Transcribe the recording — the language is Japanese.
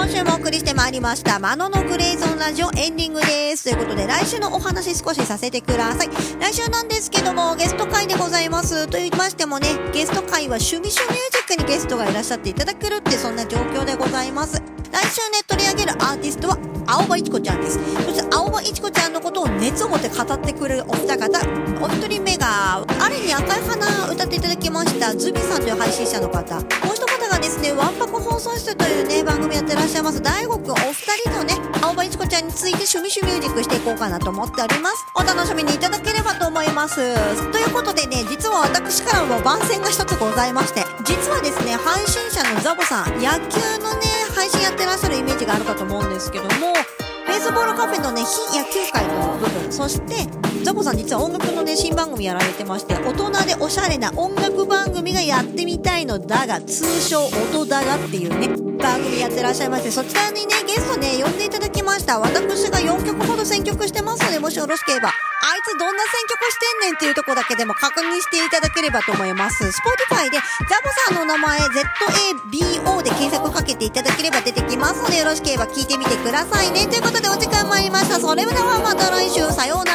今週もお送りしてまいりました、マノのグレーゾーンラジオエンディングです。ということで、来週のお話少しさせてください。来週なんですけども、ゲスト会でございます。と言いましてもね、ゲスト会は趣味趣ミュージックにゲストがいらっしゃっていただけるって、そんな状況でございます。来週ね、取り上げるアーティストは、青葉いちこちゃんです。そして、青葉いちこちゃんのことを熱を持って語ってくれるお二方。お一人目が、あれに赤い花歌っていただきました、ズビさんという配信者の方。もう一方がですね、ワンパ送室というね、番組やってらっしゃいます、大悟くんお二人のね、青葉いちこちゃんについて趣味趣ミュージックしていこうかなと思っております。お楽しみにいただければと思います。ということでね、実は私からも番宣が一つございまして、実はですね、配信者のザボさん、野球のね、配信やってらっしゃるイメージがあるかと思うんですけども、ベースボールカフェのね、非野球界の部分、そして、ザボさん実は音楽のね、新番組やられてまして、大人でおしゃれな音楽番組がやってみたいのだが、通称音だがっていうね、番組やってらっしゃいまして、そちらにね、ゲストね、呼んでいただきました。私が4曲ほど選曲してますので、もしよろしければ、あいつどんな選曲してんねんっていうとこだけでも確認していただければと思います。Spotify で、ザボ名前、ZABO で検索かけていただければ出てきますので、よろしければ聞いてみてくださいね。ということで、お時間参りました。それではまた来週、さようなら。